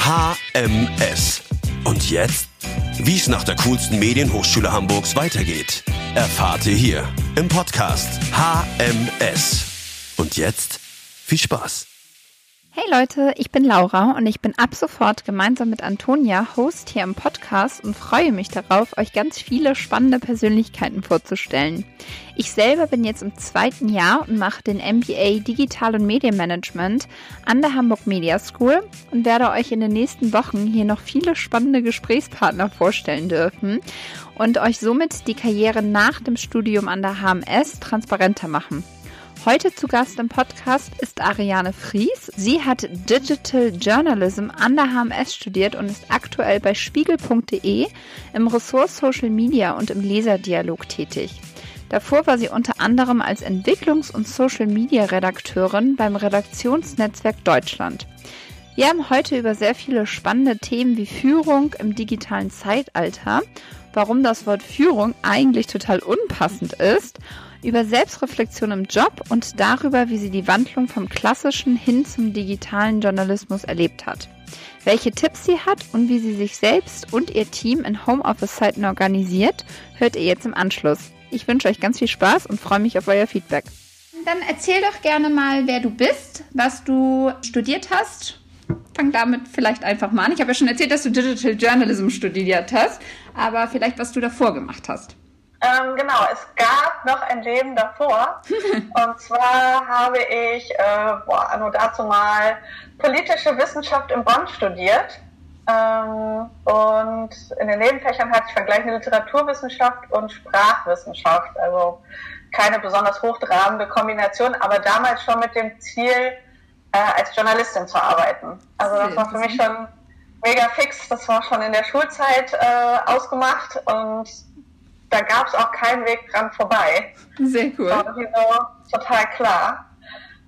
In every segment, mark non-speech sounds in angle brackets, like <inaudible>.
HMS. Und jetzt? Wie es nach der coolsten Medienhochschule Hamburgs weitergeht, erfahrt ihr hier im Podcast HMS. Und jetzt viel Spaß. Hey Leute, ich bin Laura und ich bin ab sofort gemeinsam mit Antonia Host hier im Podcast und freue mich darauf, euch ganz viele spannende Persönlichkeiten vorzustellen. Ich selber bin jetzt im zweiten Jahr und mache den MBA Digital und Medienmanagement an der Hamburg Media School und werde euch in den nächsten Wochen hier noch viele spannende Gesprächspartner vorstellen dürfen und euch somit die Karriere nach dem Studium an der HMS transparenter machen. Heute zu Gast im Podcast ist Ariane Fries. Sie hat Digital Journalism an der HMS studiert und ist aktuell bei spiegel.de im Ressort Social Media und im Leserdialog tätig. Davor war sie unter anderem als Entwicklungs- und Social Media Redakteurin beim Redaktionsnetzwerk Deutschland. Wir haben heute über sehr viele spannende Themen wie Führung im digitalen Zeitalter, warum das Wort Führung eigentlich total unpassend ist über Selbstreflexion im Job und darüber, wie sie die Wandlung vom klassischen hin zum digitalen Journalismus erlebt hat. Welche Tipps sie hat und wie sie sich selbst und ihr Team in Homeoffice-Zeiten organisiert, hört ihr jetzt im Anschluss. Ich wünsche euch ganz viel Spaß und freue mich auf euer Feedback. Dann erzähl doch gerne mal, wer du bist, was du studiert hast. Fang damit vielleicht einfach mal an. Ich habe ja schon erzählt, dass du Digital Journalism studiert hast, aber vielleicht, was du davor gemacht hast. Ähm, genau, es gab noch ein Leben davor. <laughs> und zwar habe ich, äh, boah, nur dazu mal politische Wissenschaft in Bonn studiert. Ähm, und in den Nebenfächern hatte ich vergleichende Literaturwissenschaft und Sprachwissenschaft. Also keine besonders hochtrabende Kombination, aber damals schon mit dem Ziel, äh, als Journalistin zu arbeiten. Also das war für mich schon mega fix. Das war schon in der Schulzeit äh, ausgemacht und da gab es auch keinen Weg dran vorbei. Sehr cool. War so total klar.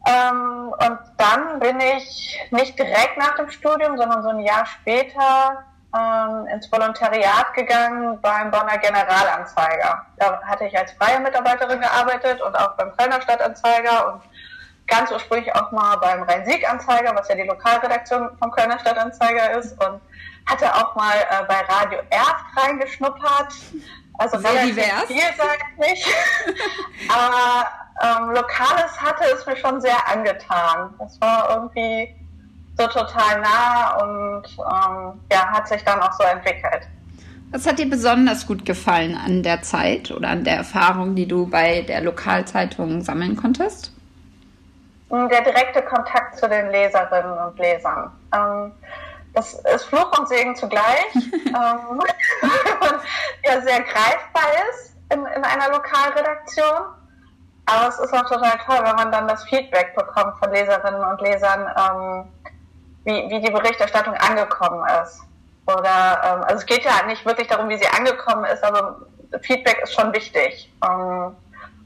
Ähm, und dann bin ich nicht direkt nach dem Studium, sondern so ein Jahr später ähm, ins Volontariat gegangen beim Bonner Generalanzeiger. Da hatte ich als freie Mitarbeiterin gearbeitet und auch beim Kölner Stadtanzeiger und ganz ursprünglich auch mal beim Rhein-Sieg-Anzeiger, was ja die Lokalredaktion vom Kölner Stadtanzeiger ist und hatte auch mal äh, bei Radio Erft reingeschnuppert, also Sehr divers. vielseitig. <laughs> Aber ähm, Lokales hatte es mir schon sehr angetan. Das war irgendwie so total nah und ähm, ja, hat sich dann auch so entwickelt. Was hat dir besonders gut gefallen an der Zeit oder an der Erfahrung, die du bei der Lokalzeitung sammeln konntest? Der direkte Kontakt zu den Leserinnen und Lesern. Ähm, das ist Fluch und Segen zugleich, <laughs> ähm, <laughs> ja sehr greifbar ist in, in einer Lokalredaktion. Aber es ist auch total toll, wenn man dann das Feedback bekommt von Leserinnen und Lesern, ähm, wie, wie die Berichterstattung angekommen ist. Oder ähm, also es geht ja nicht wirklich darum, wie sie angekommen ist, aber Feedback ist schon wichtig, ähm,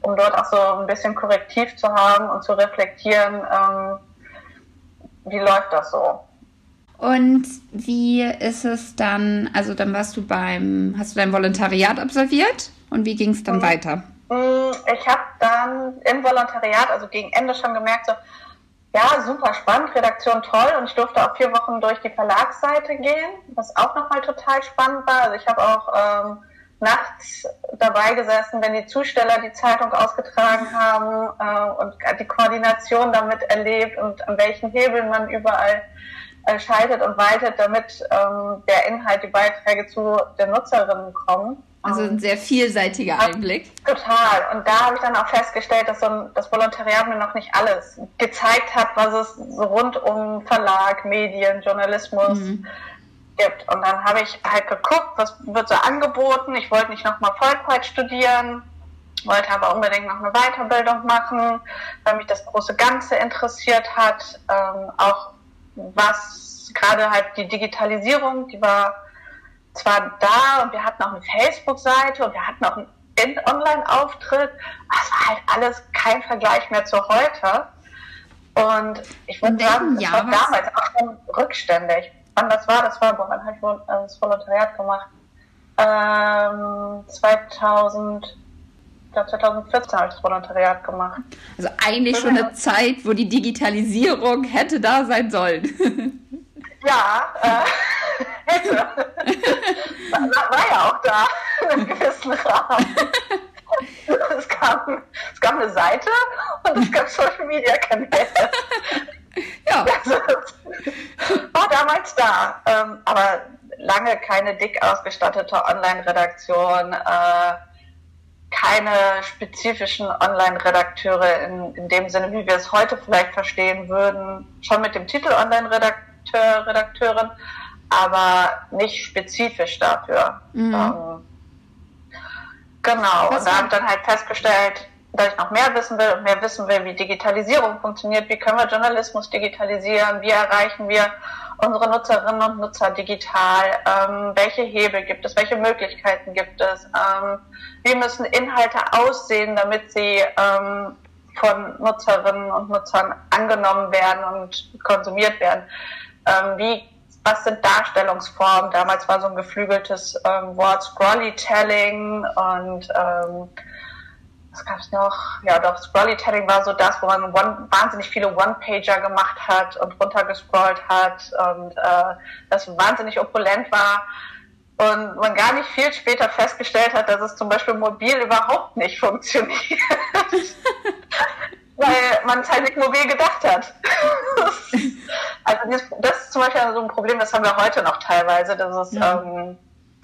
um dort auch so ein bisschen Korrektiv zu haben und zu reflektieren, ähm, wie läuft das so. Und wie ist es dann, also dann warst du beim, hast du dein Volontariat absolviert und wie ging es dann mhm. weiter? Mm, ich habe dann im Volontariat, also gegen Ende schon gemerkt, so, ja, super spannend, Redaktion toll und ich durfte auch vier Wochen durch die Verlagsseite gehen, was auch nochmal total spannend war. Also ich habe auch ähm, nachts dabei gesessen, wenn die Zusteller die Zeitung ausgetragen haben äh, und die Koordination damit erlebt und an welchen Hebeln man überall äh, schaltet und waltet, damit ähm, der Inhalt, die Beiträge zu den Nutzerinnen kommen. Also ein sehr vielseitiger Einblick. Total. Und da habe ich dann auch festgestellt, dass so ein, das Volontariat mir noch nicht alles gezeigt hat, was es rund um Verlag, Medien, Journalismus mhm. gibt. Und dann habe ich halt geguckt, was wird so angeboten. Ich wollte nicht nochmal Vollzeit studieren, wollte aber unbedingt noch eine Weiterbildung machen, weil mich das große Ganze interessiert hat. Ähm, auch was gerade halt die Digitalisierung, die war zwar da und wir hatten auch eine Facebook-Seite und wir hatten auch einen Online-Auftritt, aber es war halt alles kein Vergleich mehr zu heute. Und ich würde sagen, das war damals auch schon rückständig. Wann das war, das war, wann habe ich wohl das Volontariat gemacht? Ähm, 2000 glaube 2014 habe ich das Volontariat gemacht. Also eigentlich schon eine Zeit, wo die Digitalisierung hätte da sein sollen. Ja, äh, <laughs> hätte. war, war ja auch da, <laughs> in einem gewissen Rahmen. Es gab, es gab eine Seite und es gab Social Media Kanäle. Ja. <laughs> Also, war damals da. Ähm, aber lange keine dick ausgestattete Online-Redaktion, äh, keine spezifischen Online-Redakteure in, in dem Sinne, wie wir es heute vielleicht verstehen würden, schon mit dem Titel Online-Redakteur, Redakteurin, aber nicht spezifisch dafür. Mhm. Ähm, genau, Was und da habe ich dann halt festgestellt, dass ich noch mehr wissen will und mehr wissen will, wie Digitalisierung funktioniert, wie können wir Journalismus digitalisieren, wie erreichen wir unsere Nutzerinnen und Nutzer digital, ähm, welche Hebel gibt es, welche Möglichkeiten gibt es, ähm, wie müssen Inhalte aussehen, damit sie ähm, von Nutzerinnen und Nutzern angenommen werden und konsumiert werden, ähm, wie was sind Darstellungsformen? Damals war so ein geflügeltes ähm, Wort Scrollytelling und ähm, was gab es noch? Ja, doch, Scrollytelling war so das, wo man one, wahnsinnig viele One-Pager gemacht hat und runtergescrollt hat und äh, das wahnsinnig opulent war und man gar nicht viel später festgestellt hat, dass es zum Beispiel mobil überhaupt nicht funktioniert. <laughs> Weil man es halt nicht mobil gedacht hat. <laughs> also das, das, ist zum Beispiel so ein Problem, das haben wir heute noch teilweise, dass es ja. ähm,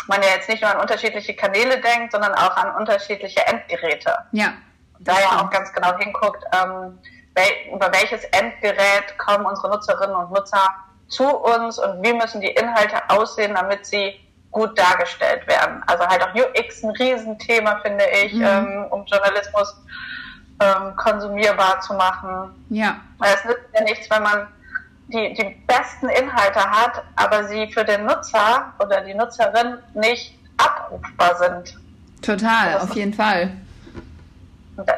man ja jetzt nicht nur an unterschiedliche Kanäle denkt, sondern auch an unterschiedliche Endgeräte. Ja. Da ja auch ganz genau hinguckt, ähm, wel über welches Endgerät kommen unsere Nutzerinnen und Nutzer zu uns und wie müssen die Inhalte aussehen, damit sie gut dargestellt werden. Also halt auch UX ein Riesenthema, finde ich, mhm. ähm, um Journalismus ähm, konsumierbar zu machen. Ja. Es nützt ja nichts, wenn man die, die besten Inhalte hat, aber sie für den Nutzer oder die Nutzerin nicht abrufbar sind. Total, auf jeden Fall.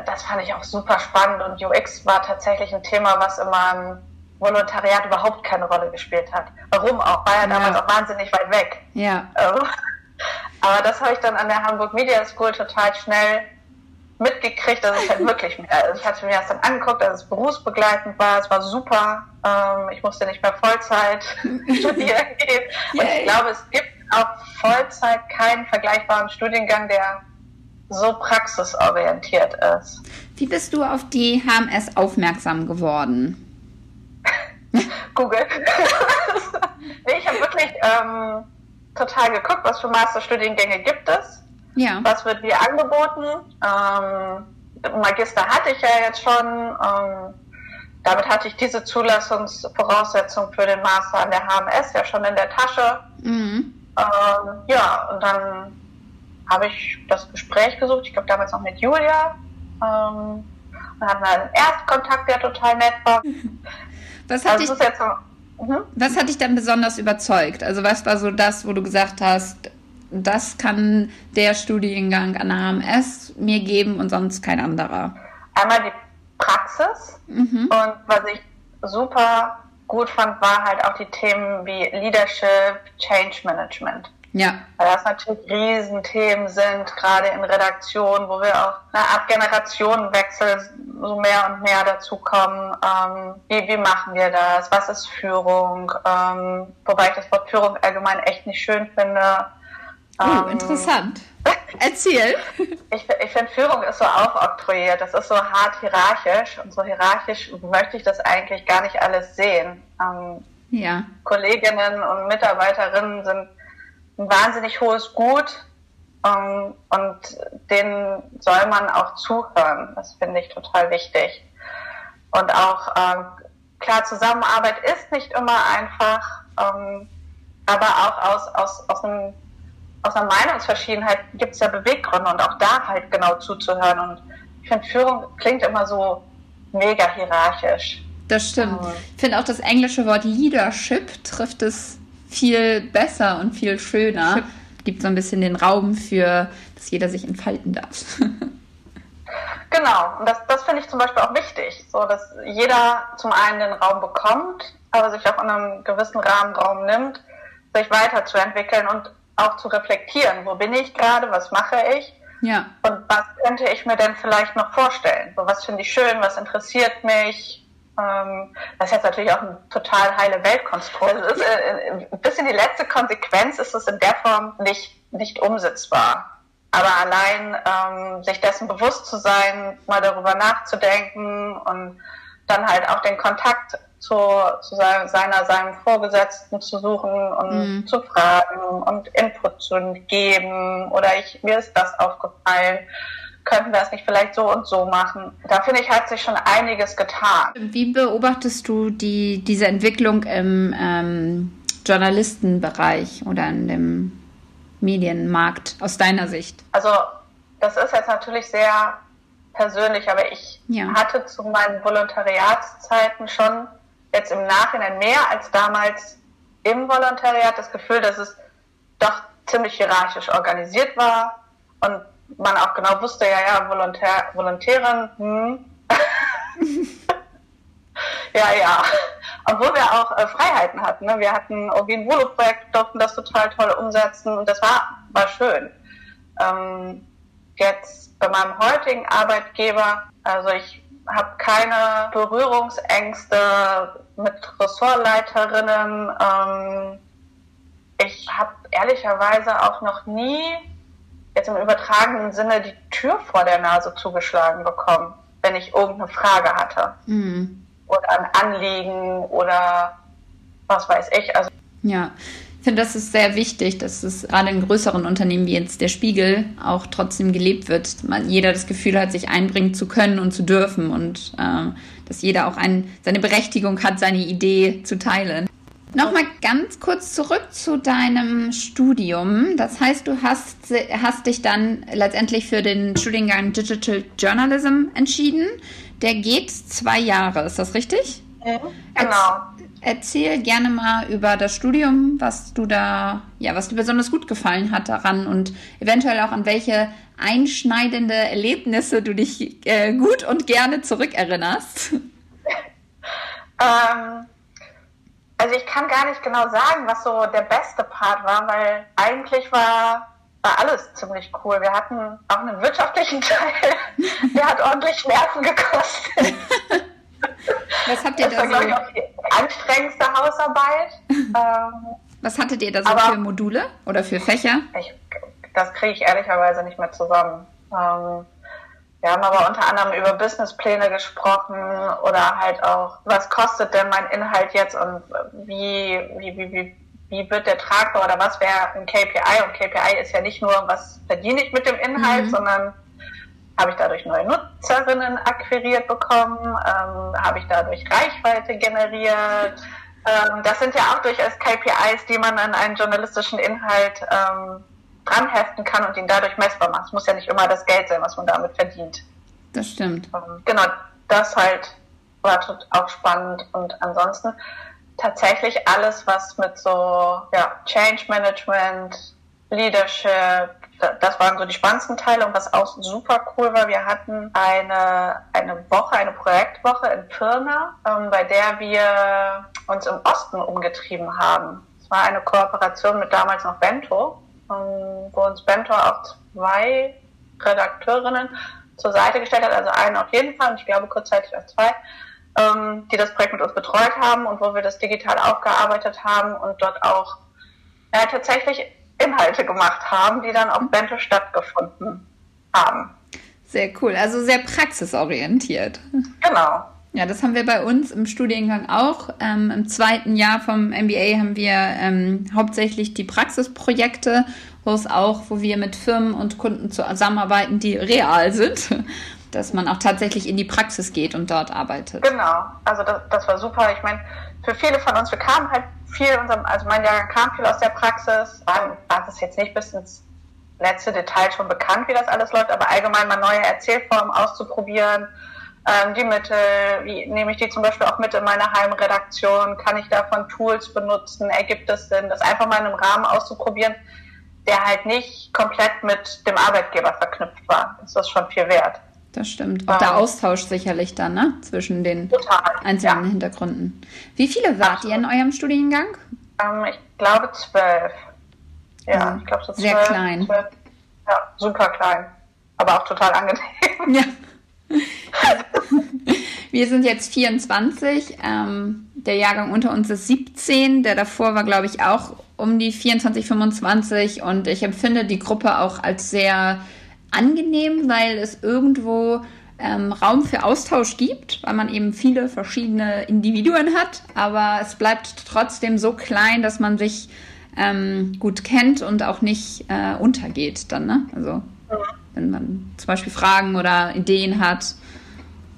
Das fand ich auch super spannend und UX war tatsächlich ein Thema, was in meinem Volontariat überhaupt keine Rolle gespielt hat. Warum auch? War ja damals auch wahnsinnig weit weg. Ja. Ähm, <laughs> aber das habe ich dann an der Hamburg Media School total schnell mitgekriegt, dass es halt wirklich mehr. Also ich hatte mir das dann angeguckt, dass es berufsbegleitend war. Es war super. Ähm, ich musste nicht mehr Vollzeit <laughs> studieren gehen. Und ich glaube, es gibt auch Vollzeit keinen vergleichbaren Studiengang, der so praxisorientiert ist. Wie bist du auf die HMS aufmerksam geworden? Google. <laughs> nee, ich habe wirklich ähm, total geguckt, was für Masterstudiengänge gibt es ja. Was wird mir angeboten? Ähm, Magister hatte ich ja jetzt schon. Ähm, damit hatte ich diese Zulassungsvoraussetzung für den Master an der HMS ja schon in der Tasche. Mhm. Ähm, ja, und dann habe ich das Gespräch gesucht. Ich glaube damals noch mit Julia. Ähm, und hatten einen Erstkontakt, der total nett war. <laughs> Was hat, also dich, so, mhm. was hat dich dann besonders überzeugt? Also was war so das, wo du gesagt hast, das kann der Studiengang an der HMS mir geben und sonst kein anderer. Einmal die Praxis mhm. und was ich super gut fand, war halt auch die Themen wie Leadership, Change Management. Ja. Weil das natürlich Riesenthemen sind, gerade in Redaktionen, wo wir auch na, ab Generationenwechsel so mehr und mehr dazu kommen. Ähm, wie, wie machen wir das? Was ist Führung? Ähm, wobei ich das Wort Führung allgemein echt nicht schön finde. Oh, ähm, interessant. Erzähl. <laughs> Ich, ich finde, Führung ist so aufoktroyiert. Das ist so hart hierarchisch. Und so hierarchisch möchte ich das eigentlich gar nicht alles sehen. Ähm, ja. Kolleginnen und Mitarbeiterinnen sind ein wahnsinnig hohes Gut. Ähm, und denen soll man auch zuhören. Das finde ich total wichtig. Und auch, ähm, klar, Zusammenarbeit ist nicht immer einfach. Ähm, aber auch aus, aus, aus einem aus einer Meinungsverschiedenheit gibt es ja Beweggründe und auch da halt genau zuzuhören. Und ich finde, Führung klingt immer so mega hierarchisch. Das stimmt. Ich finde auch das englische Wort Leadership trifft es viel besser und viel schöner. Ship. Gibt so ein bisschen den Raum für, dass jeder sich entfalten darf. <laughs> genau, und das, das finde ich zum Beispiel auch wichtig, so dass jeder zum einen den Raum bekommt, aber sich auch in einem gewissen Rahmen Raum nimmt, sich weiterzuentwickeln und auch zu reflektieren. Wo bin ich gerade? Was mache ich? Ja. Und was könnte ich mir denn vielleicht noch vorstellen? So, was finde ich schön? Was interessiert mich? Ähm, das ist jetzt natürlich auch ein total heile Weltkonstrukt. Also ist, äh, bis in die letzte Konsequenz ist es in der Form nicht, nicht umsetzbar. Aber allein ähm, sich dessen bewusst zu sein, mal darüber nachzudenken und dann halt auch den Kontakt zu, zu seiner, seinem Vorgesetzten zu suchen und mhm. zu fragen und Input zu geben oder ich, mir ist das aufgefallen könnten wir es nicht vielleicht so und so machen. Da finde ich, hat sich schon einiges getan. Wie beobachtest du die, diese Entwicklung im ähm, Journalistenbereich oder in dem Medienmarkt aus deiner Sicht? Also das ist jetzt natürlich sehr persönlich, aber ich ja. hatte zu meinen Volontariatszeiten schon jetzt im Nachhinein mehr als damals im Volontariat das Gefühl, dass es doch ziemlich hierarchisch organisiert war und man auch genau wusste, ja, ja, Volontär, Volontärin, hm. <laughs> ja, ja. Obwohl wir auch äh, Freiheiten hatten. Ne? Wir hatten irgendwie ein Volo-Projekt, durften das total toll umsetzen und das war, war schön. Ähm, jetzt bei meinem heutigen Arbeitgeber, also ich habe keine Berührungsängste mit Ressortleiterinnen. Ähm, ich habe ehrlicherweise auch noch nie jetzt im übertragenen Sinne die Tür vor der Nase zugeschlagen bekommen, wenn ich irgendeine Frage hatte. Mhm. Oder ein Anliegen oder was weiß ich. Also ja, ich finde, das ist sehr wichtig, dass es gerade in größeren Unternehmen wie jetzt der Spiegel auch trotzdem gelebt wird. Man, jeder das Gefühl hat, sich einbringen zu können und zu dürfen und äh, dass jeder auch ein, seine Berechtigung hat, seine Idee zu teilen. Nochmal ganz kurz zurück zu deinem Studium. Das heißt, du hast, hast dich dann letztendlich für den Studiengang Digital Journalism entschieden. Der geht zwei Jahre, ist das richtig? Mhm, genau. Erzähl gerne mal über das Studium, was du da, ja, was dir besonders gut gefallen hat daran und eventuell auch an welche einschneidende Erlebnisse du dich äh, gut und gerne zurückerinnerst. <laughs> Ähm, also ich kann gar nicht genau sagen, was so der beste Part war, weil eigentlich war, war alles ziemlich cool. Wir hatten auch einen wirtschaftlichen <laughs> Teil, der hat ordentlich Nerven gekostet. <laughs> Was habt ihr das da war, so? Ich, auch die anstrengendste Hausarbeit. <laughs> Ähm, was hattet ihr da so für Module oder für Fächer? Ich, das kriege ich ehrlicherweise nicht mehr zusammen. Ähm, wir haben aber unter anderem über Businesspläne gesprochen oder halt auch, was kostet denn mein Inhalt jetzt und wie, wie, wie, wie, wie wird der tragbar oder was wäre ein KPI? Und KPI ist ja nicht nur, was verdiene ich mit dem Inhalt, mhm. sondern habe ich dadurch neue Nutzerinnen akquiriert bekommen? Ähm, habe ich dadurch Reichweite generiert? Ähm, das sind ja auch durchaus KPIs, die man an einen journalistischen Inhalt ähm, dranheften kann und ihn dadurch messbar macht. Es muss ja nicht immer das Geld sein, was man damit verdient. Das stimmt. Ähm, genau, das halt war auch spannend und ansonsten tatsächlich alles, was mit so ja, Change Management, Leadership, das waren so die spannendsten Teile und was auch super cool war, wir hatten eine, eine Woche, eine Projektwoche in Pirna, ähm, bei der wir uns im Osten umgetrieben haben. Es war eine Kooperation mit damals noch Bento ähm, wo uns Bentor auch zwei Redakteurinnen zur Seite gestellt hat, also einen auf jeden Fall und ich glaube kurzzeitig auch zwei, ähm, die das Projekt mit uns betreut haben und wo wir das digital aufgearbeitet haben und dort auch ja, tatsächlich Inhalte gemacht haben, die dann auf Bento stattgefunden haben. Sehr cool, also sehr praxisorientiert. Genau. Ja, das haben wir bei uns im Studiengang auch. Ähm, Im zweiten Jahr vom MBA haben wir ähm, hauptsächlich die Praxisprojekte, wo es auch, wo wir mit Firmen und Kunden zusammenarbeiten, die real sind, <laughs> dass man auch tatsächlich in die Praxis geht und dort arbeitet. Genau, also das, das war super. Ich meine, für viele von uns, wir kamen halt viel, unserem, also mein Jahrgang kam viel aus der Praxis, war, war jetzt nicht bis ins letzte Detail schon bekannt, wie das alles läuft, aber allgemein mal neue Erzählformen auszuprobieren ähm, die Mittel, wie nehme ich die zum Beispiel auch mit in meine Heimredaktion, kann ich davon Tools benutzen, ergibt es Sinn, das einfach mal in einem Rahmen auszuprobieren, der halt nicht komplett mit dem Arbeitgeber verknüpft war. Das ist schon viel wert. Das stimmt. Auch ähm, der Austausch sicherlich dann, ne? Zwischen den total, einzelnen ja. Hintergründen. Wie viele wart Absolut. ihr in eurem Studiengang? Ähm, ich glaube zwölf. Ja, ja, ich glaube so zwölf. Sehr klein. Zwölf. Ja, super klein. Aber auch total angenehm. Ja. <laughs> Wir sind jetzt 24. Ähm, der Jahrgang unter uns ist 17. Der davor war, glaube ich, auch um die 24, 25. Und ich empfinde die Gruppe auch als sehr angenehm, weil es irgendwo ähm, Raum für Austausch gibt, weil man eben viele verschiedene Individuen hat. Aber es bleibt trotzdem so klein, dass man sich ähm, gut kennt und auch nicht äh, untergeht dann. Ne? Also wenn man zum Beispiel Fragen oder Ideen hat.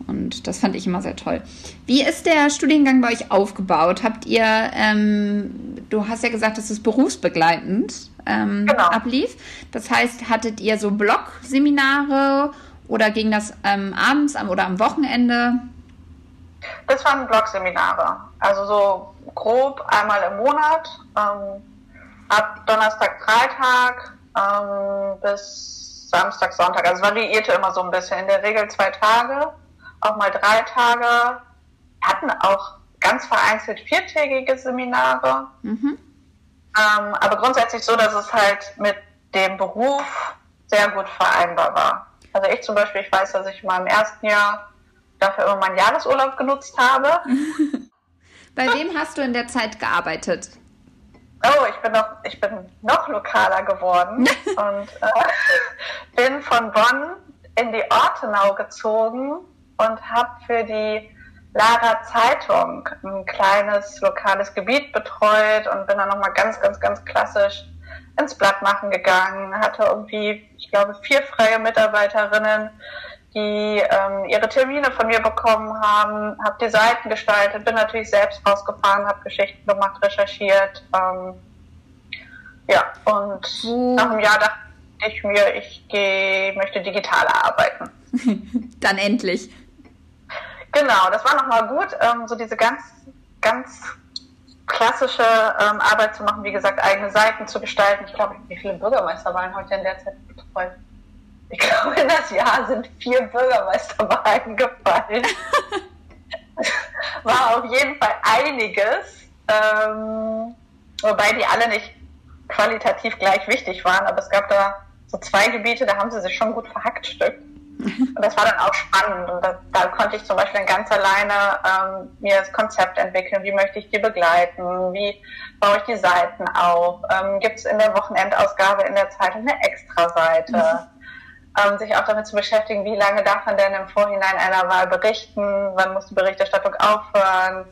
Und das fand ich immer sehr toll. Wie ist der Studiengang bei euch aufgebaut? Habt ihr, ähm, du hast ja gesagt, dass es berufsbegleitend ähm, genau. ablief. Das heißt, hattet ihr so Blog-Seminare oder ging das ähm, abends am, oder am Wochenende? Das waren Blog-Seminare. Also so grob einmal im Monat, ähm, ab Donnerstag, Freitag ähm, bis Samstag, Sonntag. Also es variierte immer so ein bisschen. In der Regel zwei Tage, auch mal drei Tage. Wir hatten auch ganz vereinzelt viertägige Seminare. Mhm. Ähm, aber grundsätzlich so, dass es halt mit dem Beruf sehr gut vereinbar war. Also ich zum Beispiel, ich weiß, dass ich mal im ersten Jahr dafür immer meinen Jahresurlaub genutzt habe. <laughs> Bei wem hast du in der Zeit gearbeitet? Oh, ich bin noch, ich bin noch lokaler geworden <laughs> und äh, bin von Bonn in die Ortenau gezogen und habe für die Lara Zeitung ein kleines lokales Gebiet betreut und bin dann nochmal ganz, ganz, ganz klassisch ins Blatt machen gegangen, hatte irgendwie, ich glaube, vier freie Mitarbeiterinnen, die ähm, ihre Termine von mir bekommen haben, habe die Seiten gestaltet, bin natürlich selbst rausgefahren, habe Geschichten gemacht, recherchiert. Ähm, ja, und Wo? nach einem Jahr dachte ich mir, ich geh, möchte digitaler arbeiten. <laughs> Dann endlich. Genau, das war nochmal gut, ähm, so diese ganz, ganz klassische ähm, Arbeit zu machen, wie gesagt, eigene Seiten zu gestalten. Ich glaube, wie viele Bürgermeister waren heute in der Zeit betreut? Ich glaube, in das Jahr sind vier Bürgermeisterwahlen gefallen. <laughs> War auf jeden Fall einiges. Ähm, wobei die alle nicht qualitativ gleich wichtig waren, aber es gab da so zwei Gebiete, da haben sie sich schon gut verhackstückt. Und das war dann auch spannend. Und da, da konnte ich zum Beispiel dann ganz alleine ähm, mir das Konzept entwickeln. Wie möchte ich die begleiten? Wie baue ich die Seiten auf? Ähm, Gibt es in der Wochenendausgabe in der Zeitung eine Extra-Seite? Mhm ähm, sich auch damit zu beschäftigen, wie lange darf man denn im Vorhinein einer Wahl berichten, wann muss die Berichterstattung aufhören,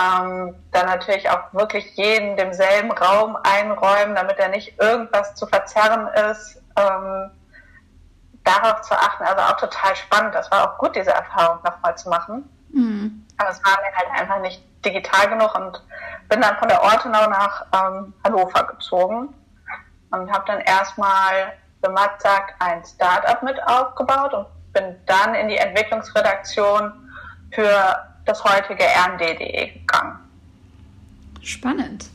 ähm, dann natürlich auch wirklich jeden demselben Raum einräumen, damit er nicht irgendwas zu verzerren ist, ähm, darauf zu achten, also auch total spannend. Das war auch gut, diese Erfahrung nochmal zu machen. Mhm. Aber es war mir halt einfach nicht digital genug und bin dann von der Ortenau nach ähm, Hannover gezogen und habe dann erstmal für Matzak ein Startup mit aufgebaut und bin dann in die Entwicklungsredaktion für das heutige rnd.de gegangen. Spannend.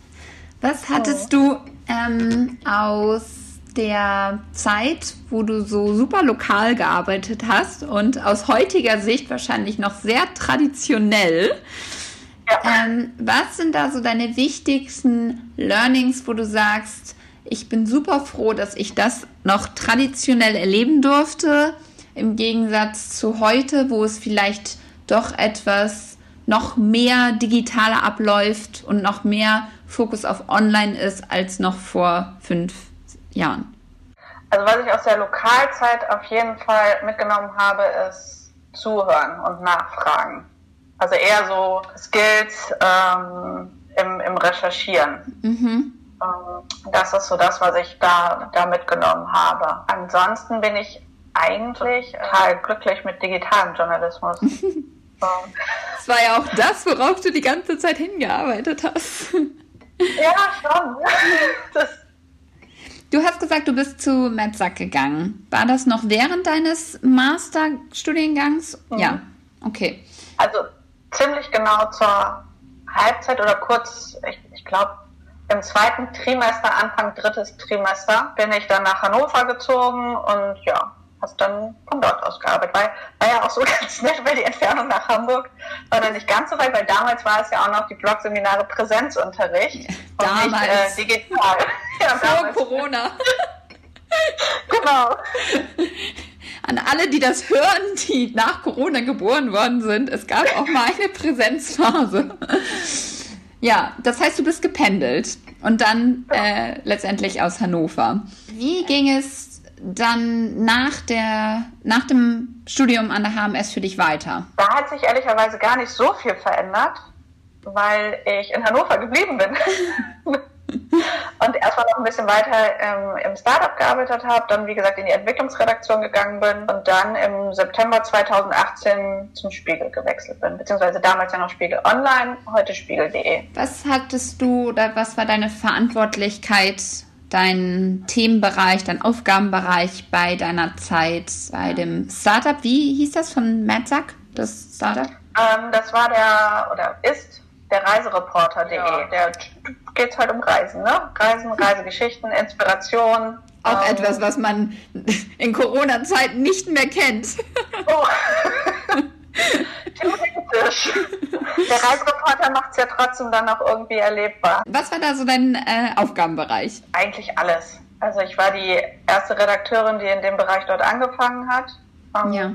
Was hattest du ähm, aus der Zeit, wo du so super lokal gearbeitet hast und aus heutiger Sicht wahrscheinlich noch sehr traditionell? Ja. Ähm, was sind da so deine wichtigsten Learnings, wo du sagst, ich bin super froh, dass ich das noch traditionell erleben durfte, im Gegensatz zu heute, wo es vielleicht doch etwas noch mehr digitaler abläuft und noch mehr Fokus auf Online ist als noch vor fünf Jahren? Also was ich aus der Lokalzeit auf jeden Fall mitgenommen habe, ist zuhören und nachfragen. Also eher so Skills ähm, im, im Recherchieren. Mhm. Ähm, das ist so das, was ich da, da mitgenommen habe. Ansonsten bin ich eigentlich total glücklich mit digitalem Journalismus. <laughs> Das war ja auch das, worauf du die ganze Zeit hingearbeitet hast. Ja, schon. <laughs> Das du hast gesagt, du bist zu Metzak gegangen. War das noch während deines Masterstudiengangs? Mhm. Ja, okay. Also ziemlich genau zur Halbzeit oder kurz, ich, ich glaube, im zweiten Trimester, Anfang drittes Trimester, bin ich dann nach Hannover gezogen und ja, hast dann von dort aus gearbeitet. Weil, war ja auch so <laughs> ganz nett, weil die Entfernung nach Hamburg war dann nicht ganz so weit, weil damals war es ja auch noch die Blogseminare Präsenzunterricht und nicht äh, digital. <laughs> ja, Vor Corona. <laughs> genau. an alle, die das hören, die nach Corona geboren worden sind. Es gab auch mal eine Präsenzphase. Ja, das heißt, du bist gependelt und dann äh, letztendlich aus Hannover. Wie ging es dann nach, der, nach dem Studium an der HMS für dich weiter? Da hat sich ehrlicherweise gar nicht so viel verändert, weil ich in Hannover geblieben bin. <laughs> und erstmal noch ein bisschen weiter ähm, im Startup gearbeitet habe, dann wie gesagt in die Entwicklungsredaktion gegangen bin und dann im September 2018 zum Spiegel gewechselt bin, beziehungsweise damals ja noch Spiegel Online, heute Spiegel.de. Was hattest du oder was war deine Verantwortlichkeit, dein Themenbereich, dein Aufgabenbereich bei deiner Zeit bei dem Startup? Wie hieß das von Madsack, das Startup? Ähm, das war der oder ist der Reisereporter.de. Ja. Der geht halt um Reisen, ne? Reisen, <laughs> Reisegeschichten, Inspiration. Auch ähm, etwas, was man in Corona-Zeiten nicht mehr kennt. Oh. <laughs> Theoretisch. Der Reisereporter macht es ja trotzdem dann auch irgendwie erlebbar. Was war da so dein äh, Aufgabenbereich? Eigentlich alles. Also ich war die erste Redakteurin, die in dem Bereich dort angefangen hat. Ähm, ja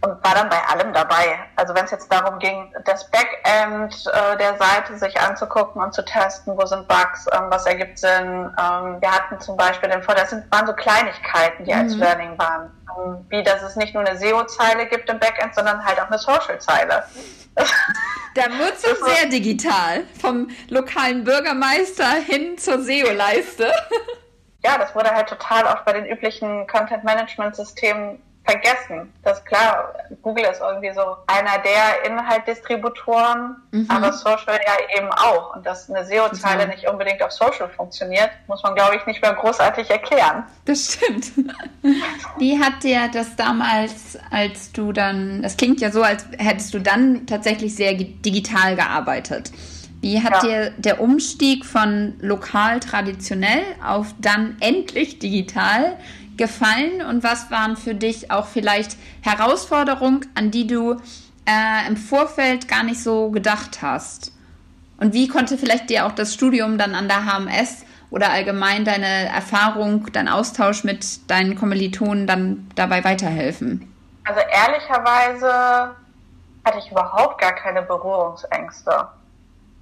und war dann bei allem dabei. Also wenn es jetzt darum ging, das Backend äh, der Seite sich anzugucken und zu testen, wo sind Bugs, ähm, was ergibt Sinn. Ähm, wir hatten zum Beispiel den Vorteil, das sind, waren so Kleinigkeiten, die mhm. als Learning waren. Ähm, wie, dass es nicht nur eine SEO-Zeile gibt im Backend, sondern halt auch eine Social-Zeile. <laughs> Da wird es sehr digital. Vom lokalen Bürgermeister hin zur SEO-Leiste. <laughs> Ja, das wurde halt total oft bei den üblichen Content-Management-Systemen vergessen. Das ist klar, Google ist irgendwie so einer der Inhaltdistributoren, mhm. aber Social ja eben auch. Und dass eine SEO-Zeile mhm. nicht unbedingt auf Social funktioniert, muss man, glaube ich, nicht mehr großartig erklären. Das stimmt. Wie hat dir das damals, als du dann, das klingt ja so, als hättest du dann tatsächlich sehr digital gearbeitet. Wie hat ja. dir der Umstieg von lokal traditionell auf dann endlich digital gefallen und was waren für dich auch vielleicht Herausforderungen, an die du äh, im Vorfeld gar nicht so gedacht hast? Und wie konnte vielleicht dir auch das Studium dann an der HMS oder allgemein deine Erfahrung, dein Austausch mit deinen Kommilitonen dann dabei weiterhelfen? Also ehrlicherweise hatte ich überhaupt gar keine Berührungsängste.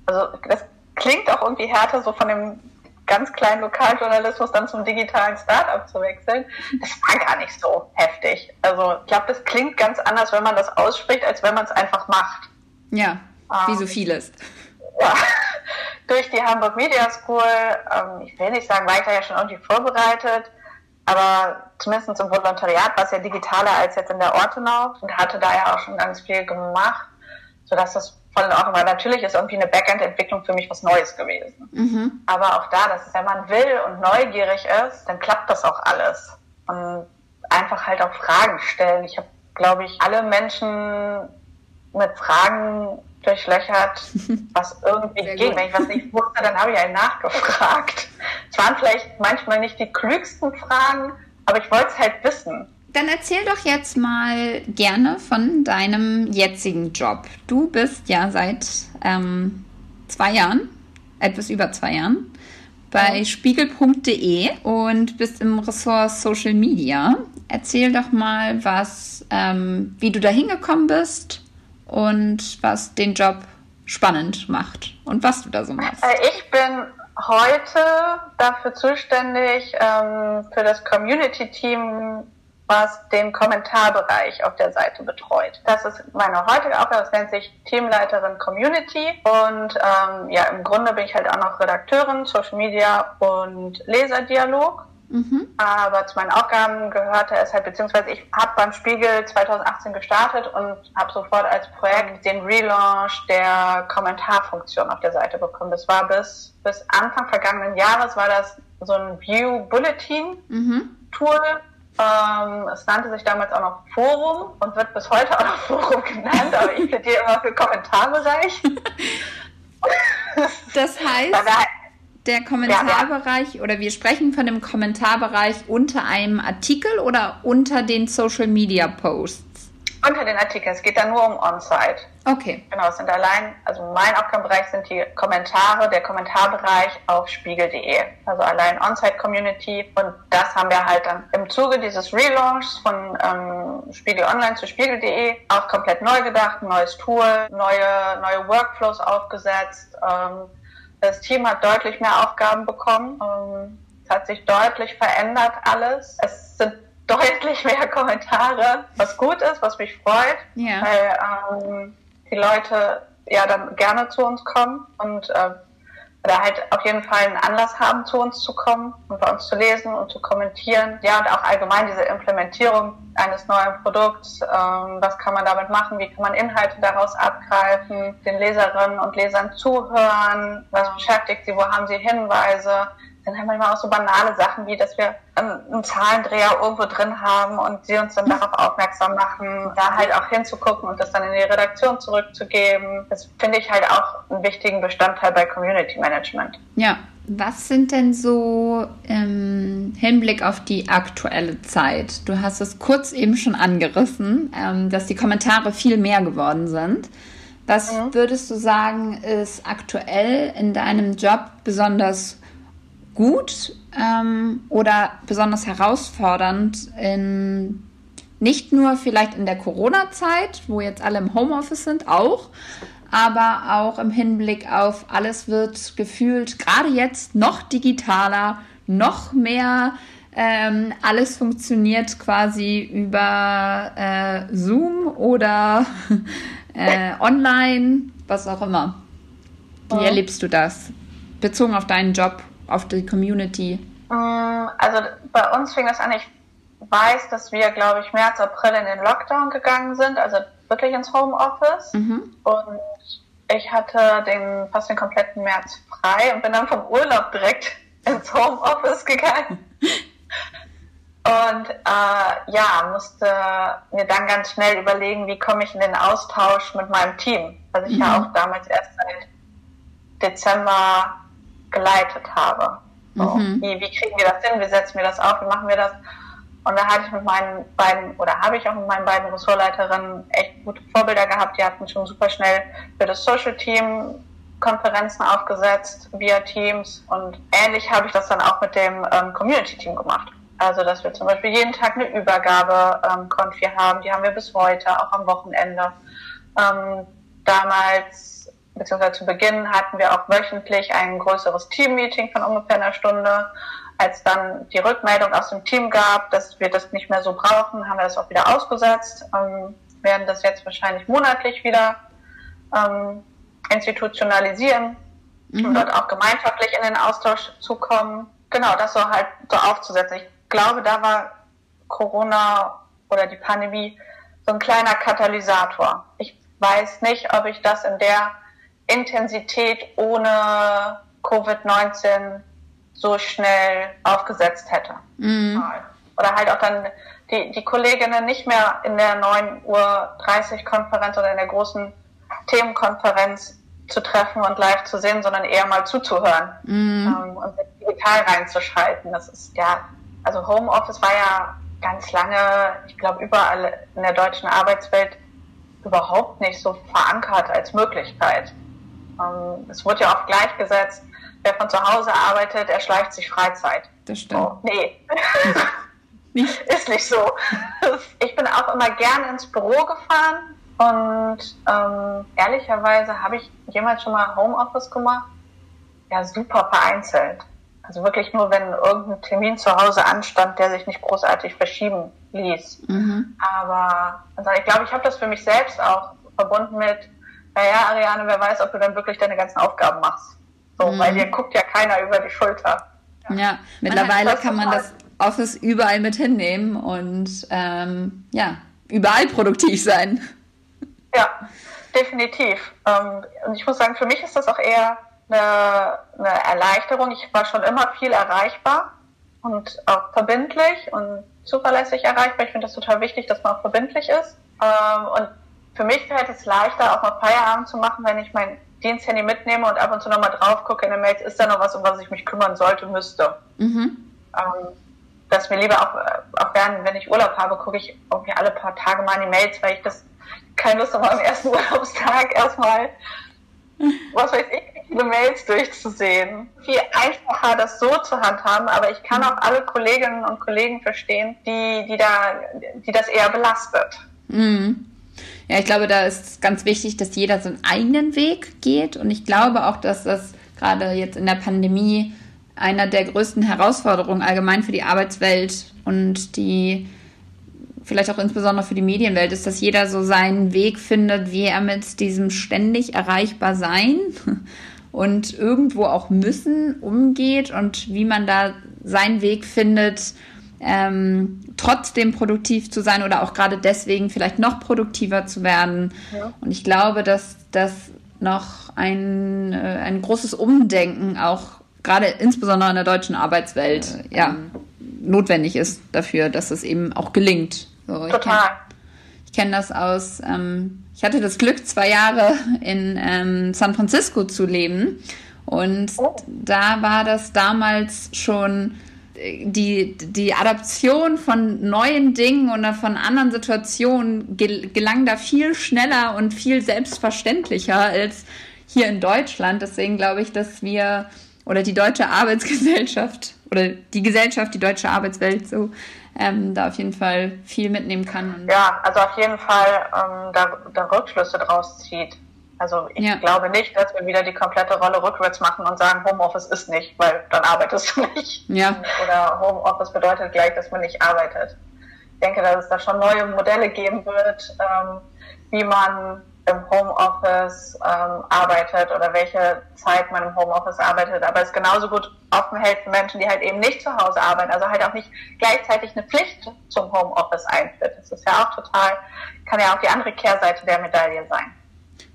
Also das klingt auch irgendwie härter so von dem ganz kleinen Lokaljournalismus dann zum digitalen Startup zu wechseln, das war gar nicht so heftig. Also ich glaube, das klingt ganz anders, wenn man das ausspricht, als wenn man es einfach macht. Ja, ähm, wie so vieles. Ja, <laughs> durch die Hamburg Media School, ähm, ich will nicht sagen, war ich da ja schon irgendwie vorbereitet, aber zumindest im Volontariat war es ja digitaler als jetzt in der Ortenau und hatte da ja auch schon ganz viel gemacht, sodass das voll in Ordnung, weil natürlich ist irgendwie eine Backend-Entwicklung für mich was Neues gewesen. Mhm. Aber auch da, dass wenn man will und neugierig ist, dann klappt das auch alles. Und einfach halt auch Fragen stellen. Ich habe, glaube ich, alle Menschen mit Fragen durchlöchert, <laughs> was irgendwie Sehr ging. Gut. Wenn ich was nicht wusste, dann habe ich einen nachgefragt. Es waren vielleicht manchmal nicht die klügsten Fragen, aber ich wollte es halt wissen. Dann erzähl doch jetzt mal gerne von deinem jetzigen Job. Du bist ja seit ähm, zwei Jahren, etwas über zwei Jahren, bei spiegel.de und bist im Ressort Social Media. Erzähl doch mal, was, ähm, wie du da hingekommen bist und was den Job spannend macht und was du da so machst. Äh, ich bin heute dafür zuständig, ähm, für das Community-Team was den Kommentarbereich auf der Seite betreut. Das ist meine heutige Aufgabe, das nennt sich Teamleiterin Community und ähm, ja, im Grunde bin ich halt auch noch Redakteurin, Social Media und Leserdialog. Mhm. Aber zu meinen Aufgaben gehörte es halt, beziehungsweise ich habe beim Spiegel 2018 gestartet und habe sofort als Projekt den Relaunch der Kommentarfunktion auf der Seite bekommen. Das war bis, bis Anfang vergangenen Jahres war das so ein View Bulletin mhm. Ähm, es nannte sich damals auch noch Forum und wird bis heute auch noch Forum genannt, aber ich plädiere immer für Kommentarbereich. <laughs> das heißt, der Kommentarbereich ja, ja. oder wir sprechen von dem Kommentarbereich unter einem Artikel oder unter den Social Media Posts? Unter den Artikeln. Es geht da nur um On-Site. Okay. Genau, es sind allein, also mein Aufgabenbereich sind die Kommentare, der Kommentarbereich auf spiegel.de. Also allein On-Site-Community. Und das haben wir halt dann im Zuge dieses Relaunchs von ähm, Spiegel Online zu spiegel.de auch komplett neu gedacht, neues Tool, neue, neue Workflows aufgesetzt. Ähm, das Team hat deutlich mehr Aufgaben bekommen. Ähm, es hat sich deutlich verändert alles. Es sind deutlich mehr <laughs> Kommentare, was gut ist, was mich freut, ja. weil ähm, die Leute ja dann gerne zu uns kommen und äh, oder halt auf jeden Fall einen Anlass haben, zu uns zu kommen und bei uns zu lesen und zu kommentieren. Ja, und auch allgemein diese Implementierung eines neuen Produkts. Ähm, was kann man damit machen? Wie kann man Inhalte daraus abgreifen? Den Leserinnen und Lesern zuhören? Was beschäftigt sie? Wo haben sie Hinweise? Dann haben wir auch so banale Sachen wie, dass wir einen Zahlendreher irgendwo drin haben und sie uns dann darauf aufmerksam machen, da halt auch hinzugucken und das dann in die Redaktion zurückzugeben. Das finde ich halt auch einen wichtigen Bestandteil bei Community Management. Ja. Was sind denn so im Hinblick auf die aktuelle Zeit? Du hast es kurz eben schon angerissen, ähm, dass die Kommentare viel mehr geworden sind. Was mhm. würdest du sagen, ist aktuell in deinem Job besonders gut ähm, oder besonders herausfordernd in nicht nur vielleicht in der Corona-Zeit, wo jetzt alle im Homeoffice sind, auch, aber auch im Hinblick auf alles wird gefühlt gerade jetzt noch digitaler, noch mehr. Ähm, alles funktioniert quasi über äh, Zoom oder <laughs> äh, online, was auch immer. Wie erlebst du das? Bezogen auf deinen Job auf die Community? Mm, also bei uns fing das an, ich weiß, dass wir, glaube ich, März, April in den Lockdown gegangen sind, also wirklich ins Homeoffice. Mhm. Und ich hatte den, fast den kompletten März frei und bin dann vom Urlaub direkt <laughs> ins Homeoffice gegangen. <laughs> Und äh, ja, musste mir dann ganz schnell überlegen, wie komme ich in den Austausch mit meinem Team, was ich mhm. ja auch damals erst seit Dezember geleitet habe. So, mhm. wie, wie kriegen wir das hin? Wie setzen wir das auf? Wie machen wir das? Und da hatte ich mit meinen beiden, oder habe ich auch mit meinen beiden Ressortleiterinnen echt gute Vorbilder gehabt. Die hatten schon super schnell für das Social Team Konferenzen aufgesetzt via Teams. Und ähnlich habe ich das dann auch mit dem ähm, Community Team gemacht. Also, dass wir zum Beispiel jeden Tag eine Übergabe ähm, haben. Die haben wir bis heute, auch am Wochenende. Ähm, damals beziehungsweise zu Beginn hatten wir auch wöchentlich ein größeres Team-Meeting von ungefähr einer Stunde. Als dann die Rückmeldung aus dem Team gab, dass wir das nicht mehr so brauchen, haben wir das auch wieder ausgesetzt, ähm, werden das jetzt wahrscheinlich monatlich wieder ähm, institutionalisieren mhm. und dort auch gemeinschaftlich in den Austausch zukommen. Genau, das so halt so aufzusetzen. Ich glaube, da war Corona oder die Pandemie so ein kleiner Katalysator. Ich weiß nicht, ob ich das in der Intensität ohne Covid-19 so schnell aufgesetzt hätte. Mhm. Oder halt auch dann die, die Kolleginnen nicht mehr in der 9.30 Uhr Konferenz oder in der großen Themenkonferenz zu treffen und live zu sehen, sondern eher mal zuzuhören mhm. ähm, und digital reinzuschalten. Das ist ja, also Homeoffice war ja ganz lange, ich glaube, überall in der deutschen Arbeitswelt überhaupt nicht so verankert als Möglichkeit. Ähm, es wurde ja oft gleichgesetzt, wer von zu Hause arbeitet, erschleicht sich Freizeit. Das stimmt. Oh, nee. <laughs> nicht. <laughs> Ist nicht so. Ich bin auch immer gern ins Büro gefahren und ähm, ehrlicherweise habe ich jemals schon mal Homeoffice gemacht. Ja, super vereinzelt. Also wirklich nur, wenn irgendein Termin zu Hause anstand, der sich nicht großartig verschieben ließ. Mhm. Aber also ich glaube, ich habe das für mich selbst auch verbunden mit, naja, Ariane, wer weiß, ob du dann wirklich deine ganzen Aufgaben machst. So, mhm. weil dir guckt ja keiner über die Schulter. Ja, ja mittlerweile kann man das Office überall mit hinnehmen und ähm, ja, überall produktiv sein. Ja, definitiv. Ähm, und ich muss sagen, für mich ist das auch eher eine, eine Erleichterung. Ich war schon immer viel erreichbar und auch verbindlich und zuverlässig erreichbar. Ich finde das total wichtig, dass man auch verbindlich ist. Ähm, und für mich fällt es leichter, auch mal Feierabend zu machen, wenn ich mein Diensthandy mitnehme und ab und zu nochmal drauf gucke in den Mails, ist da noch was, um was ich mich kümmern sollte, müsste. Mhm. Ähm, dass mir lieber auch, auch während, wenn ich Urlaub habe, gucke ich irgendwie alle paar Tage mal in die Mails, weil ich das keine Lust habe, am ersten <laughs> Urlaubstag erstmal, was weiß ich, viele Mails durchzusehen. Viel einfacher, das so zu handhaben, aber ich kann auch alle Kolleginnen und Kollegen verstehen, die, die da, die das eher belastet. Mhm. Ja, ich glaube, da ist ganz wichtig, dass jeder seinen eigenen Weg geht. Und ich glaube auch, dass das gerade jetzt in der Pandemie einer der größten Herausforderungen allgemein für die Arbeitswelt und die vielleicht auch insbesondere für die Medienwelt ist, dass jeder so seinen Weg findet, wie er mit diesem ständig erreichbar sein <laughs> und irgendwo auch müssen umgeht und wie man da seinen Weg findet, ähm, trotzdem produktiv zu sein oder auch gerade deswegen vielleicht noch produktiver zu werden. Ja. Und ich glaube, dass das noch ein, äh, ein großes Umdenken auch gerade insbesondere in der deutschen Arbeitswelt ja, notwendig ist dafür, dass es eben auch gelingt. So, Total. Ich kenne kenn das aus, ähm, ich hatte das Glück, zwei Jahre in ähm, San Francisco zu leben. Und oh. da war das damals schon äh, die, die Adaption von neuen Dingen oder von anderen Situationen gelang da viel schneller und viel selbstverständlicher als hier in Deutschland. Deswegen glaube ich, dass wir oder die deutsche Arbeitsgesellschaft oder die Gesellschaft, die deutsche Arbeitswelt so ähm, da auf jeden Fall viel mitnehmen kann. ja, also auf jeden Fall ähm, da, da Rückschlüsse draus zieht. Also ich ja. glaube nicht, dass wir wieder die komplette Rolle rückwärts machen und sagen, Homeoffice ist nicht, weil dann arbeitest du nicht. Ja. Oder Homeoffice bedeutet gleich, dass man nicht arbeitet. Ich denke, dass es da schon neue Modelle geben wird, ähm, wie man im Homeoffice ähm, arbeitet oder welche Zeit man im Homeoffice arbeitet, aber es genauso gut offen hält für Menschen, die halt eben nicht zu Hause arbeiten, also halt auch nicht gleichzeitig eine Pflicht zum Homeoffice einführt. Das ist ja auch total, kann ja auch die andere Kehrseite der Medaille sein.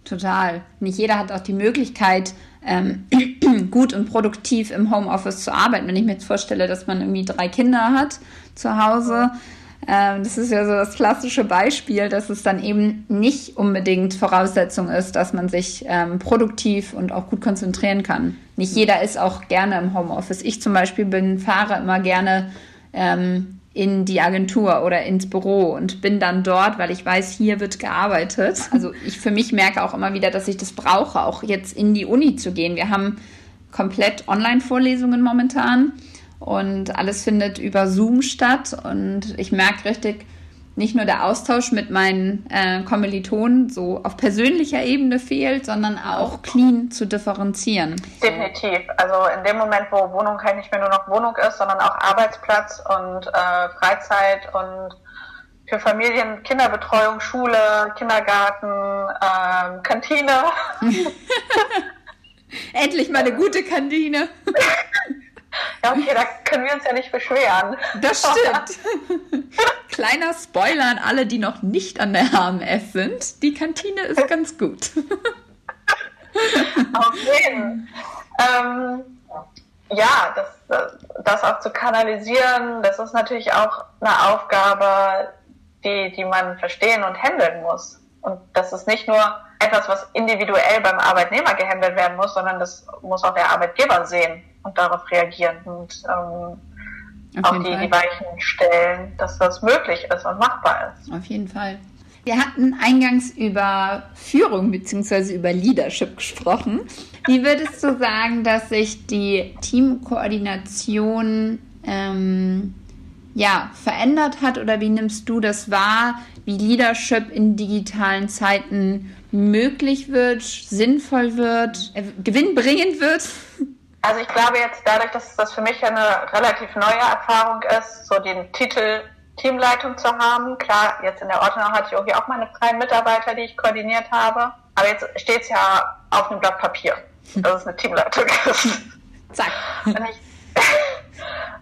Total. Nicht jeder hat auch die Möglichkeit, ähm, <clears throat> gut und produktiv im Homeoffice zu arbeiten. Wenn ich mir jetzt vorstelle, dass man irgendwie drei Kinder hat zu Hause, ähm, das ist ja so das klassische Beispiel, dass es dann eben nicht unbedingt Voraussetzung ist, dass man sich ähm, produktiv und auch gut konzentrieren kann. Nicht jeder ist auch gerne im Homeoffice. Ich zum Beispiel bin, fahre immer gerne ähm, in die Agentur oder ins Büro und bin dann dort, weil ich weiß, hier wird gearbeitet. Also ich für mich merke auch immer wieder, dass ich das brauche, auch jetzt in die Uni zu gehen. Wir haben komplett Online-Vorlesungen momentan und alles findet über Zoom statt. Und ich merke richtig, nicht nur der Austausch mit meinen äh, Kommilitonen so auf persönlicher Ebene fehlt, sondern auch clean zu differenzieren. Definitiv. Also in dem Moment, wo Wohnung halt nicht mehr nur noch Wohnung ist, sondern auch Arbeitsplatz und äh, Freizeit und für Familien Kinderbetreuung, Schule, Kindergarten, ähm, Kantine. <laughs> Endlich mal eine gute Kantine. <laughs> Ja, okay, da können wir uns ja nicht beschweren. Das <laughs> stimmt. <laughs> Kleiner Spoiler an alle, die noch nicht an der HMS sind. Die Kantine ist ganz gut. <laughs> Auf jeden ähm, Ja, das, das auch zu kanalisieren, das ist natürlich auch eine Aufgabe, die, die man verstehen und handeln muss. Und das ist nicht nur etwas, was individuell beim Arbeitnehmer gehandelt werden muss, sondern das muss auch der Arbeitgeber sehen und darauf reagieren und ähm, auch die, die Weichen stellen, dass das möglich ist und machbar ist. Auf jeden Fall. Wir hatten eingangs über Führung bzw. über Leadership gesprochen. Wie würdest du sagen, dass sich die Teamkoordination ähm, ja, verändert hat oder wie nimmst du das wahr, wie Leadership in digitalen Zeiten möglich wird, sinnvoll wird, äh, gewinnbringend wird? Also ich glaube jetzt dadurch, dass das für mich eine relativ neue Erfahrung ist, so den Titel Teamleitung zu haben. Klar, jetzt in der Ordnung hatte ich irgendwie auch meine freien Mitarbeiter, die ich koordiniert habe. Aber jetzt steht es ja auf einem Blatt Papier, dass es eine Teamleitung ist. Zack. Und ich,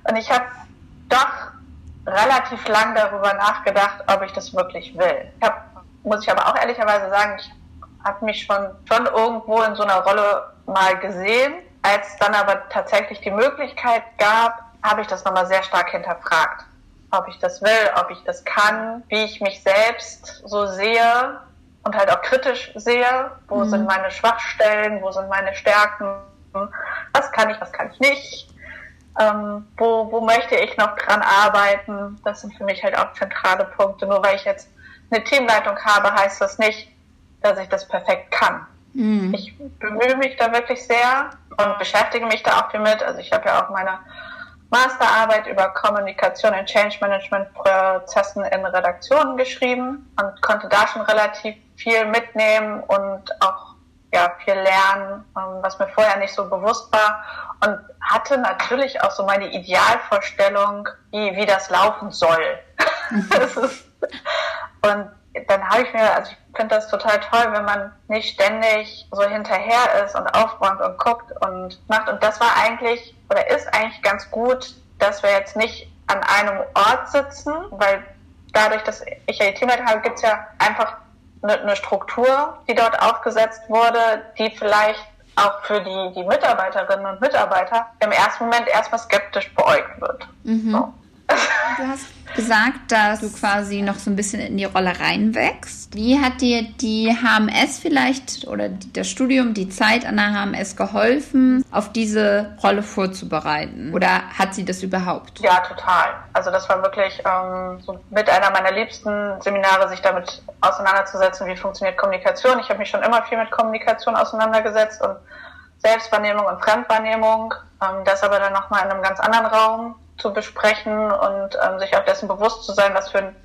und ich habe doch relativ lang darüber nachgedacht, ob ich das wirklich will. Ich hab, muss ich aber auch ehrlicherweise sagen, ich habe mich schon, schon irgendwo in so einer Rolle mal gesehen als dann aber tatsächlich die Möglichkeit gab, habe ich das nochmal sehr stark hinterfragt. Ob ich das will, ob ich das kann, wie ich mich selbst so sehe und halt auch kritisch sehe. Wo mhm. sind meine Schwachstellen, wo sind meine Stärken, was kann ich, was kann ich nicht. ähm, wo, wo möchte ich noch dran arbeiten. Das sind für mich halt auch zentrale Punkte. Nur weil ich jetzt eine Teamleitung habe, heißt das nicht, dass ich das perfekt kann. Mhm. Ich bemühe mich da wirklich sehr und beschäftige mich da auch viel mit. Also ich habe ja auch meine Masterarbeit über Kommunikation in Change Management Prozessen in Redaktionen geschrieben und konnte da schon relativ viel mitnehmen und auch ja, viel lernen, ähm, was mir vorher nicht so bewusst war und hatte natürlich auch so meine Idealvorstellung, wie, wie das laufen soll. Mhm. <laughs> und dann habe ich mir, also ich finde das total toll, wenn man nicht ständig so hinterher ist und aufräumt und guckt und macht. Und das war eigentlich oder ist eigentlich ganz gut, dass wir jetzt nicht an einem Ort sitzen, weil dadurch, dass ich ja die Teamleitung habe, gibt es ja einfach eine, eine Struktur, die dort aufgesetzt wurde, die vielleicht auch für die, die Mitarbeiterinnen und Mitarbeiter im ersten Moment erstmal skeptisch beäugt wird. Mhm. So. <laughs> Du hast gesagt, dass du quasi noch so ein bisschen in die Rolle reinwächst. Wie hat dir die HMS vielleicht oder das Studium, die Zeit an der HMS geholfen, auf diese Rolle vorzubereiten? Oder hat sie das überhaupt? Ja, total. Also das war wirklich ähm, so mit einer meiner liebsten Seminare, sich damit auseinanderzusetzen, wie funktioniert Kommunikation. Ich habe mich schon immer viel mit Kommunikation auseinandergesetzt und Selbstwahrnehmung und Fremdwahrnehmung. Ähm, das aber dann nochmal in einem ganz anderen Raum zu besprechen und ähm, sich auch dessen bewusst zu sein, was für ein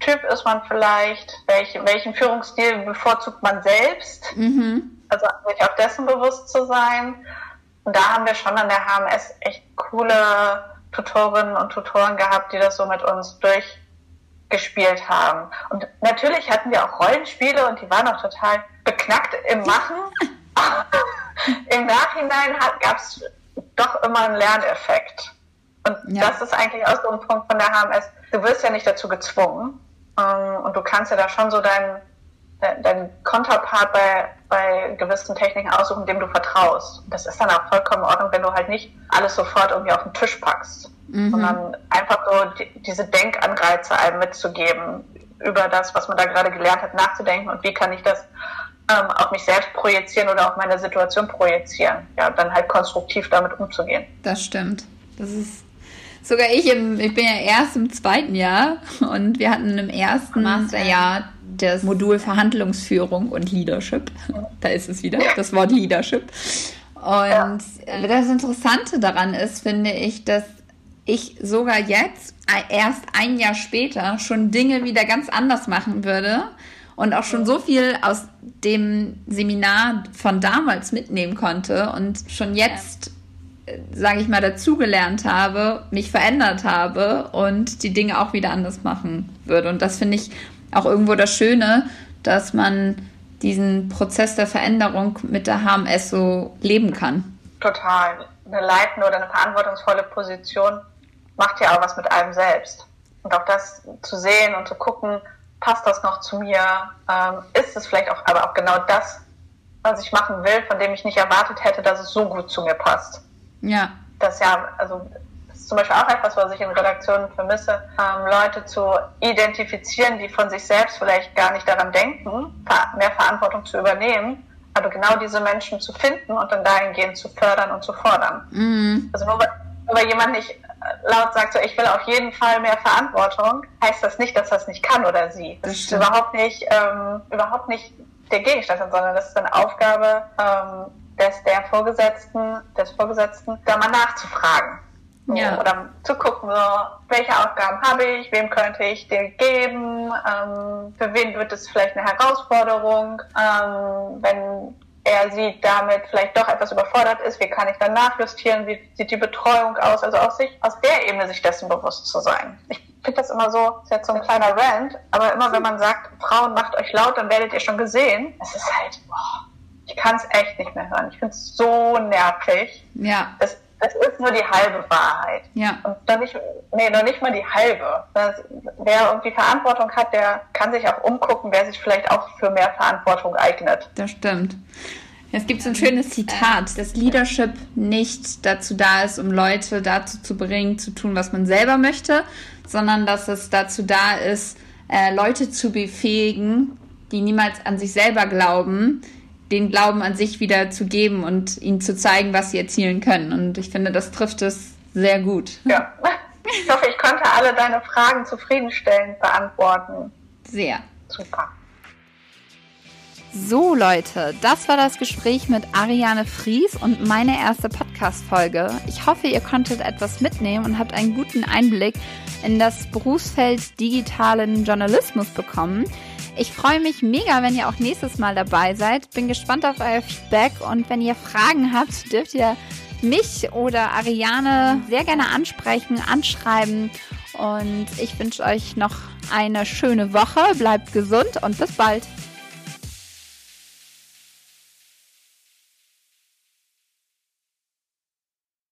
Typ ist man vielleicht, welch, welchen Führungsstil bevorzugt man selbst. Mhm. Also sich auch dessen bewusst zu sein. Und da haben wir schon an der HMS echt coole Tutorinnen und Tutoren gehabt, die das so mit uns durchgespielt haben. Und natürlich hatten wir auch Rollenspiele und die waren auch total beknackt im Machen. <laughs> <laughs> Im Nachhinein gab es doch immer einen Lerneffekt. Und ja. das ist eigentlich auch so ein Punkt von der HMS. Du wirst ja nicht dazu gezwungen. Ähm, und du kannst ja da schon so deinen dein Konterpart bei, bei gewissen Techniken aussuchen, dem du vertraust. Das ist dann auch vollkommen in Ordnung, wenn du halt nicht alles sofort irgendwie auf den Tisch packst, mhm. sondern einfach so die, diese Denkanreize einem mitzugeben, über das, was man da gerade gelernt hat, nachzudenken und wie kann ich das ähm, auf mich selbst projizieren oder auf meine Situation projizieren. Ja, dann halt konstruktiv damit umzugehen. Das stimmt. Das ist sogar ich, im, ich bin ja erst im zweiten Jahr und wir hatten im ersten Masterjahr das Modul Verhandlungsführung und Leadership. Da ist es wieder, das Wort Leadership. Und das Interessante daran ist, finde ich, dass ich sogar jetzt, erst ein Jahr später, schon Dinge wieder ganz anders machen würde und auch schon so viel aus dem Seminar von damals mitnehmen konnte und schon jetzt sage ich mal, dazugelernt habe, mich verändert habe und die Dinge auch wieder anders machen würde. Und das finde ich auch irgendwo das Schöne, dass man diesen Prozess der Veränderung mit der HMS so leben kann. Total. Eine leitende oder eine verantwortungsvolle Position macht ja auch was mit einem selbst. Und auch das zu sehen und zu gucken, passt das noch zu mir? Ähm, ist es vielleicht auch, aber auch genau das, was ich machen will, von dem ich nicht erwartet hätte, dass es so gut zu mir passt. Ja. Das ja, also das ist zum Beispiel auch etwas, was ich in Redaktionen vermisse, ähm, Leute zu identifizieren, die von sich selbst vielleicht gar nicht daran denken, mehr Verantwortung zu übernehmen, aber genau diese Menschen zu finden und dann dahingehend zu fördern und zu fordern. Mhm. Also nur weil, nur weil jemand nicht laut sagt, so ich will auf jeden Fall mehr Verantwortung, heißt das nicht, dass das nicht kann oder sie. Das, das ist überhaupt nicht, ähm, überhaupt nicht der Gegenstand, sondern das ist eine Aufgabe, ähm, des der Vorgesetzten, des Vorgesetzten, da mal nachzufragen. So, ja. Oder zu gucken, so, welche Aufgaben habe ich, wem könnte ich dir geben, ähm, für wen wird es vielleicht eine Herausforderung, ähm, wenn er sie damit vielleicht doch etwas überfordert ist, wie kann ich dann nachjustieren, wie sieht die Betreuung aus, also aus, sich, aus der Ebene sich dessen bewusst zu sein. Ich finde das immer so, ist jetzt so ein kleiner Rant, aber immer wenn man sagt, Frauen macht euch laut, dann werdet ihr schon gesehen, es ist halt, boah, kann es echt nicht mehr hören. Ich finde es so nervig. Ja. Es, es ist nur die halbe Wahrheit. Ja. Und noch nicht, nee, noch nicht mal die halbe. Das, wer irgendwie Verantwortung hat, der kann sich auch umgucken, wer sich vielleicht auch für mehr Verantwortung eignet. Das stimmt. Es gibt so ein schönes Zitat, dass Leadership nicht dazu da ist, um Leute dazu zu bringen, zu tun, was man selber möchte, sondern dass es dazu da ist, äh, Leute zu befähigen, die niemals an sich selber glauben, den Glauben an sich wieder zu geben und ihnen zu zeigen, was sie erzielen können. Und ich finde, das trifft es Sehr gut. Ja. Ich hoffe, ich konnte alle deine Fragen zufriedenstellend beantworten. Sehr. Super. So Leute, das war das Gespräch mit Ariane Fries und meine erste Podcast-Folge. Ich hoffe, ihr konntet etwas mitnehmen und habt einen guten Einblick in das Berufsfeld digitalen Journalismus bekommen. Ich freue mich mega, wenn ihr auch nächstes Mal dabei seid. Bin gespannt auf euer Feedback und wenn ihr Fragen habt, dürft ihr mich oder Ariane sehr gerne ansprechen, anschreiben. Und ich wünsche euch noch eine schöne Woche. Bleibt gesund und bis bald.